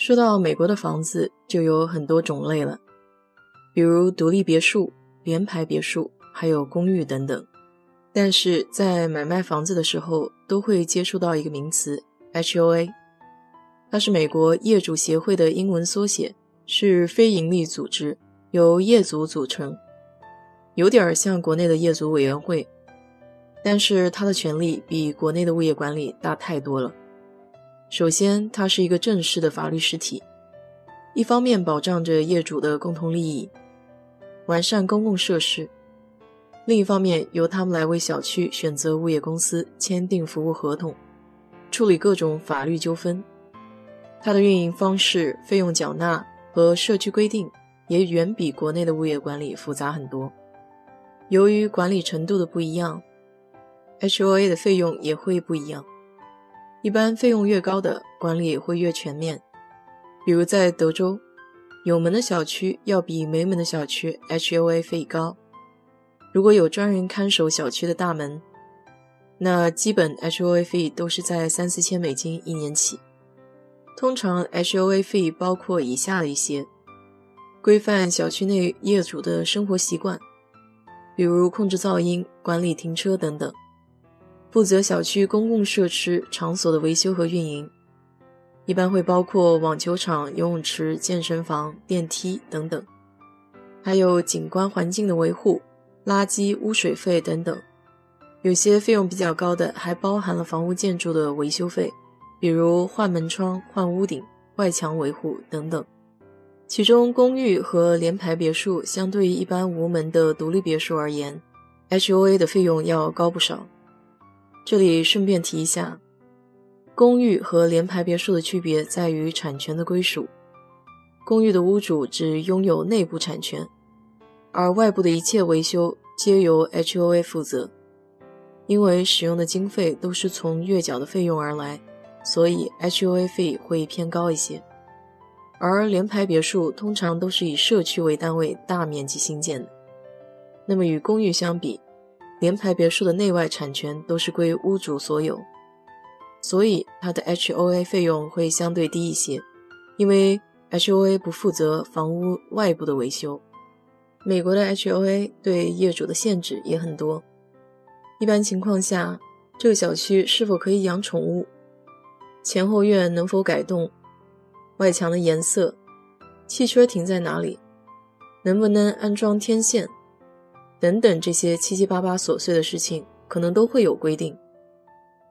说到美国的房子，就有很多种类了，比如独立别墅、联排别墅，还有公寓等等。但是在买卖房子的时候，都会接触到一个名词 HOA，它是美国业主协会的英文缩写，是非营利组织，由业主组成，有点像国内的业主委员会，但是它的权力比国内的物业管理大太多了。首先，它是一个正式的法律实体，一方面保障着业主的共同利益，完善公共设施；另一方面，由他们来为小区选择物业公司，签订服务合同，处理各种法律纠纷。它的运营方式、费用缴纳和社区规定也远比国内的物业管理复杂很多。由于管理程度的不一样，HOA 的费用也会不一样。一般费用越高的管理会越全面，比如在德州，有门的小区要比没门的小区 HOA 费高。如果有专人看守小区的大门，那基本 HOA 费都是在三四千美金一年起。通常 HOA 费包括以下的一些：规范小区内业主的生活习惯，比如控制噪音、管理停车等等。负责小区公共设施场所的维修和运营，一般会包括网球场、游泳池、健身房、电梯等等，还有景观环境的维护、垃圾污水费等等。有些费用比较高的，还包含了房屋建筑的维修费，比如换门窗、换屋顶、外墙维护等等。其中，公寓和联排别墅相对于一般无门的独立别墅而言，HOA 的费用要高不少。这里顺便提一下，公寓和联排别墅的区别在于产权的归属。公寓的屋主只拥有内部产权，而外部的一切维修皆由 HOA 负责。因为使用的经费都是从月缴的费用而来，所以 HOA 费会偏高一些。而联排别墅通常都是以社区为单位大面积兴建的，那么与公寓相比，联排别墅的内外产权都是归屋主所有，所以它的 HOA 费用会相对低一些，因为 HOA 不负责房屋外部的维修。美国的 HOA 对业主的限制也很多，一般情况下，这个小区是否可以养宠物，前后院能否改动，外墙的颜色，汽车停在哪里，能不能安装天线。等等，这些七七八八琐碎的事情，可能都会有规定。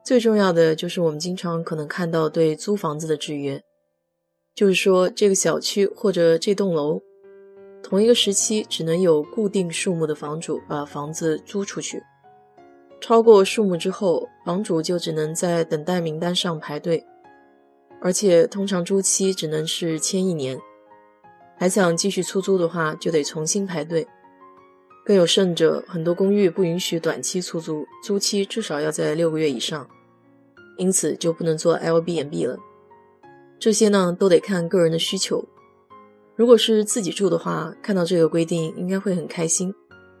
最重要的就是我们经常可能看到对租房子的制约，就是说这个小区或者这栋楼，同一个时期只能有固定数目的房主把房子租出去，超过数目之后，房主就只能在等待名单上排队，而且通常租期只能是签一年，还想继续出租的话，就得重新排队。更有甚者，很多公寓不允许短期出租，租期至少要在六个月以上，因此就不能做 L B N B 了。这些呢，都得看个人的需求。如果是自己住的话，看到这个规定应该会很开心；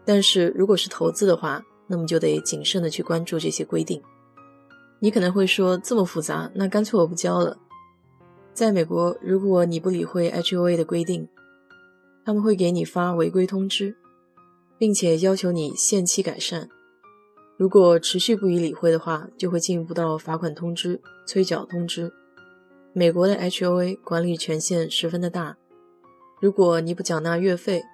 但是如果是投资的话，那么就得谨慎的去关注这些规定。你可能会说，这么复杂，那干脆我不交了。在美国，如果你不理会 H O A 的规定，他们会给你发违规通知。并且要求你限期改善，如果持续不予理会的话，就会进一步到罚款通知、催缴通知。美国的 HOA 管理权限十分的大，如果你不缴纳月费，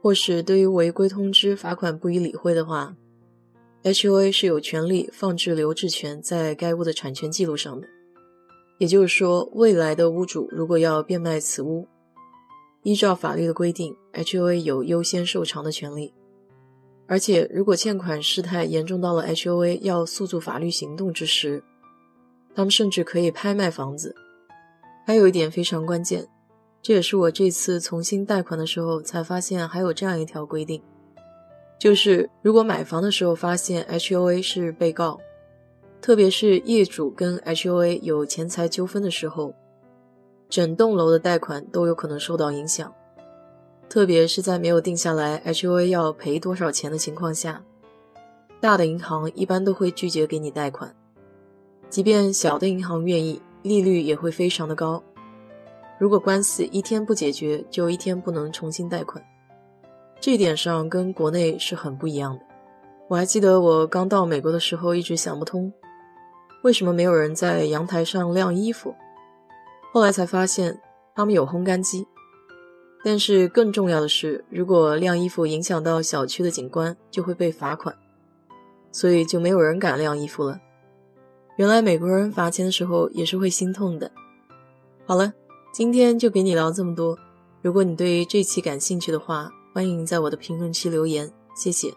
或是对于违规通知、罚款不予理会的话，HOA 是有权利放置留置权在该屋的产权记录上的。也就是说，未来的屋主如果要变卖此屋，依照法律的规定，HOA 有优先受偿的权利。而且，如果欠款事态严重到了 HOA 要诉诸法律行动之时，他们甚至可以拍卖房子，还有一点非常关键，这也是我这次重新贷款的时候才发现还有这样一条规定，就是如果买房的时候发现 HOA 是被告，特别是业主跟 HOA 有钱财纠纷的时候，整栋楼的贷款都有可能受到影响。特别是在没有定下来 HOA 要赔多少钱的情况下，大的银行一般都会拒绝给你贷款，即便小的银行愿意。利率也会非常的高，如果官司一天不解决，就一天不能重新贷款。这一点上跟国内是很不一样的。我还记得我刚到美国的时候，一直想不通，为什么没有人在阳台上晾衣服。后来才发现，他们有烘干机。但是更重要的是，如果晾衣服影响到小区的景观，就会被罚款，所以就没有人敢晾衣服了。原来美国人罚钱的时候也是会心痛的。好了，今天就给你聊这么多。如果你对这期感兴趣的话，欢迎在我的评论区留言，谢谢。